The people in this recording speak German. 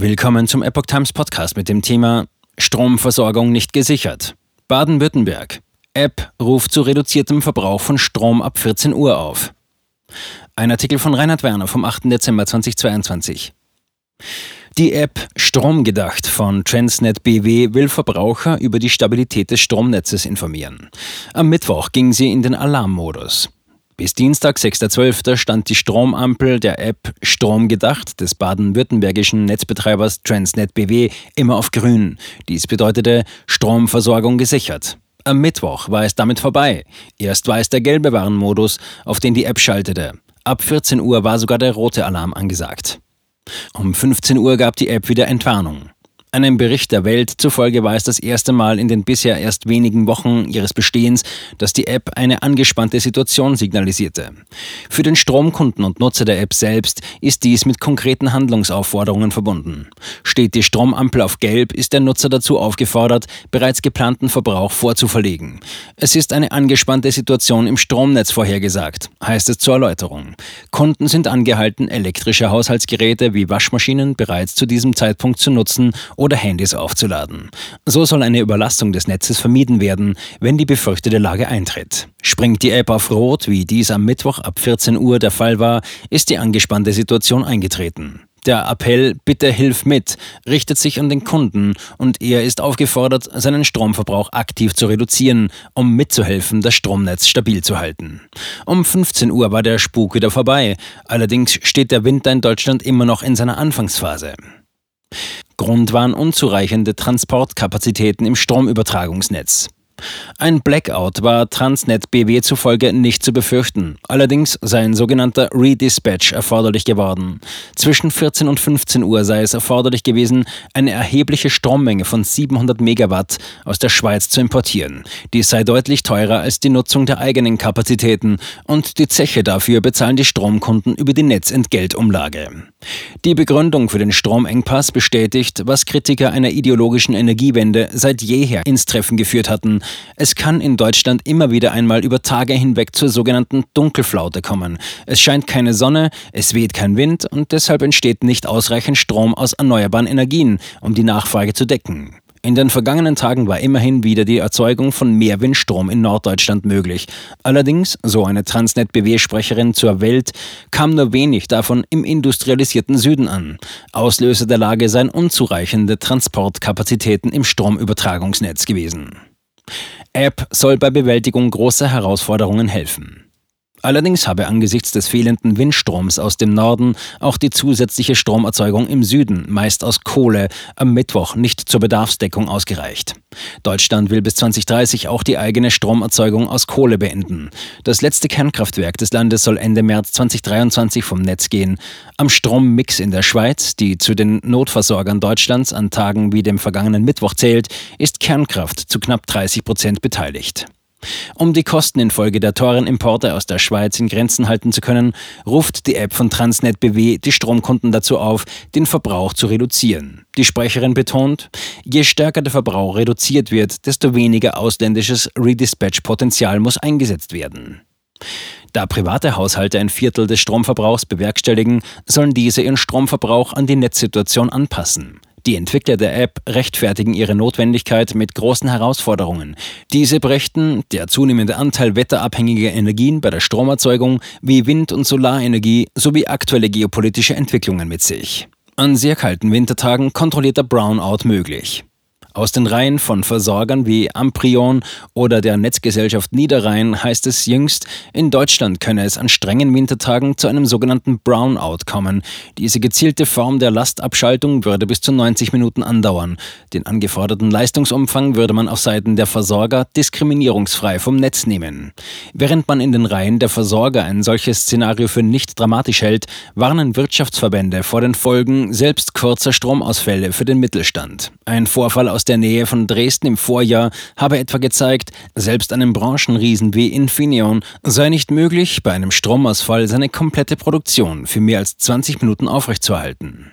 Willkommen zum Epoch Times Podcast mit dem Thema Stromversorgung nicht gesichert. Baden-Württemberg. App ruft zu reduziertem Verbrauch von Strom ab 14 Uhr auf. Ein Artikel von Reinhard Werner vom 8. Dezember 2022. Die App Stromgedacht von Transnet BW will Verbraucher über die Stabilität des Stromnetzes informieren. Am Mittwoch ging sie in den Alarmmodus. Bis Dienstag, 6.12. stand die Stromampel der App Stromgedacht des baden-württembergischen Netzbetreibers Transnet BW immer auf grün. Dies bedeutete Stromversorgung gesichert. Am Mittwoch war es damit vorbei. Erst war es der gelbe Warnmodus, auf den die App schaltete. Ab 14 Uhr war sogar der rote Alarm angesagt. Um 15 Uhr gab die App wieder Entwarnung. Einem Bericht der Welt zufolge war es das erste Mal in den bisher erst wenigen Wochen ihres Bestehens, dass die App eine angespannte Situation signalisierte. Für den Stromkunden und Nutzer der App selbst ist dies mit konkreten Handlungsaufforderungen verbunden. Steht die Stromampel auf Gelb, ist der Nutzer dazu aufgefordert, bereits geplanten Verbrauch vorzuverlegen. Es ist eine angespannte Situation im Stromnetz vorhergesagt, heißt es zur Erläuterung. Kunden sind angehalten, elektrische Haushaltsgeräte wie Waschmaschinen bereits zu diesem Zeitpunkt zu nutzen oder Handys aufzuladen. So soll eine Überlastung des Netzes vermieden werden, wenn die befürchtete Lage eintritt. Springt die App auf Rot, wie dies am Mittwoch ab 14 Uhr der Fall war, ist die angespannte Situation eingetreten. Der Appell Bitte hilf mit richtet sich an den Kunden und er ist aufgefordert, seinen Stromverbrauch aktiv zu reduzieren, um mitzuhelfen, das Stromnetz stabil zu halten. Um 15 Uhr war der Spuk wieder vorbei, allerdings steht der Winter in Deutschland immer noch in seiner Anfangsphase. Grund waren unzureichende Transportkapazitäten im Stromübertragungsnetz. Ein Blackout war Transnet BW zufolge nicht zu befürchten. Allerdings sei ein sogenannter Redispatch erforderlich geworden. Zwischen 14 und 15 Uhr sei es erforderlich gewesen, eine erhebliche Strommenge von 700 Megawatt aus der Schweiz zu importieren. Dies sei deutlich teurer als die Nutzung der eigenen Kapazitäten und die Zeche dafür bezahlen die Stromkunden über die Netzentgeltumlage. Die Begründung für den Stromengpass bestätigt, was Kritiker einer ideologischen Energiewende seit jeher ins Treffen geführt hatten, es kann in Deutschland immer wieder einmal über Tage hinweg zur sogenannten Dunkelflaute kommen. Es scheint keine Sonne, es weht kein Wind und deshalb entsteht nicht ausreichend Strom aus erneuerbaren Energien, um die Nachfrage zu decken. In den vergangenen Tagen war immerhin wieder die Erzeugung von mehr Windstrom in Norddeutschland möglich. Allerdings, so eine Transnet-BW-Sprecherin zur Welt, kam nur wenig davon im industrialisierten Süden an. Auslöser der Lage seien unzureichende Transportkapazitäten im Stromübertragungsnetz gewesen. App soll bei Bewältigung großer Herausforderungen helfen. Allerdings habe angesichts des fehlenden Windstroms aus dem Norden auch die zusätzliche Stromerzeugung im Süden, meist aus Kohle, am Mittwoch nicht zur Bedarfsdeckung ausgereicht. Deutschland will bis 2030 auch die eigene Stromerzeugung aus Kohle beenden. Das letzte Kernkraftwerk des Landes soll Ende März 2023 vom Netz gehen. Am Strommix in der Schweiz, die zu den Notversorgern Deutschlands an Tagen wie dem vergangenen Mittwoch zählt, ist Kernkraft zu knapp 30 Prozent beteiligt. Um die Kosten infolge der teuren Importe aus der Schweiz in Grenzen halten zu können, ruft die App von Transnet BW die Stromkunden dazu auf, den Verbrauch zu reduzieren. Die Sprecherin betont, je stärker der Verbrauch reduziert wird, desto weniger ausländisches Redispatch-Potenzial muss eingesetzt werden. Da private Haushalte ein Viertel des Stromverbrauchs bewerkstelligen, sollen diese ihren Stromverbrauch an die Netzsituation anpassen. Die Entwickler der App rechtfertigen ihre Notwendigkeit mit großen Herausforderungen. Diese brächten der zunehmende Anteil wetterabhängiger Energien bei der Stromerzeugung wie Wind- und Solarenergie sowie aktuelle geopolitische Entwicklungen mit sich. An sehr kalten Wintertagen kontrollierter Brownout möglich. Aus den Reihen von Versorgern wie Amprion oder der Netzgesellschaft Niederrhein heißt es jüngst, in Deutschland könne es an strengen Wintertagen zu einem sogenannten Brownout kommen. Diese gezielte Form der Lastabschaltung würde bis zu 90 Minuten andauern. Den angeforderten Leistungsumfang würde man auf Seiten der Versorger diskriminierungsfrei vom Netz nehmen. Während man in den Reihen der Versorger ein solches Szenario für nicht dramatisch hält, warnen Wirtschaftsverbände vor den Folgen selbst kurzer Stromausfälle für den Mittelstand. Ein Vorfall aus aus der Nähe von Dresden im Vorjahr habe etwa gezeigt, selbst einem Branchenriesen wie Infineon sei nicht möglich, bei einem Stromausfall seine komplette Produktion für mehr als 20 Minuten aufrechtzuerhalten.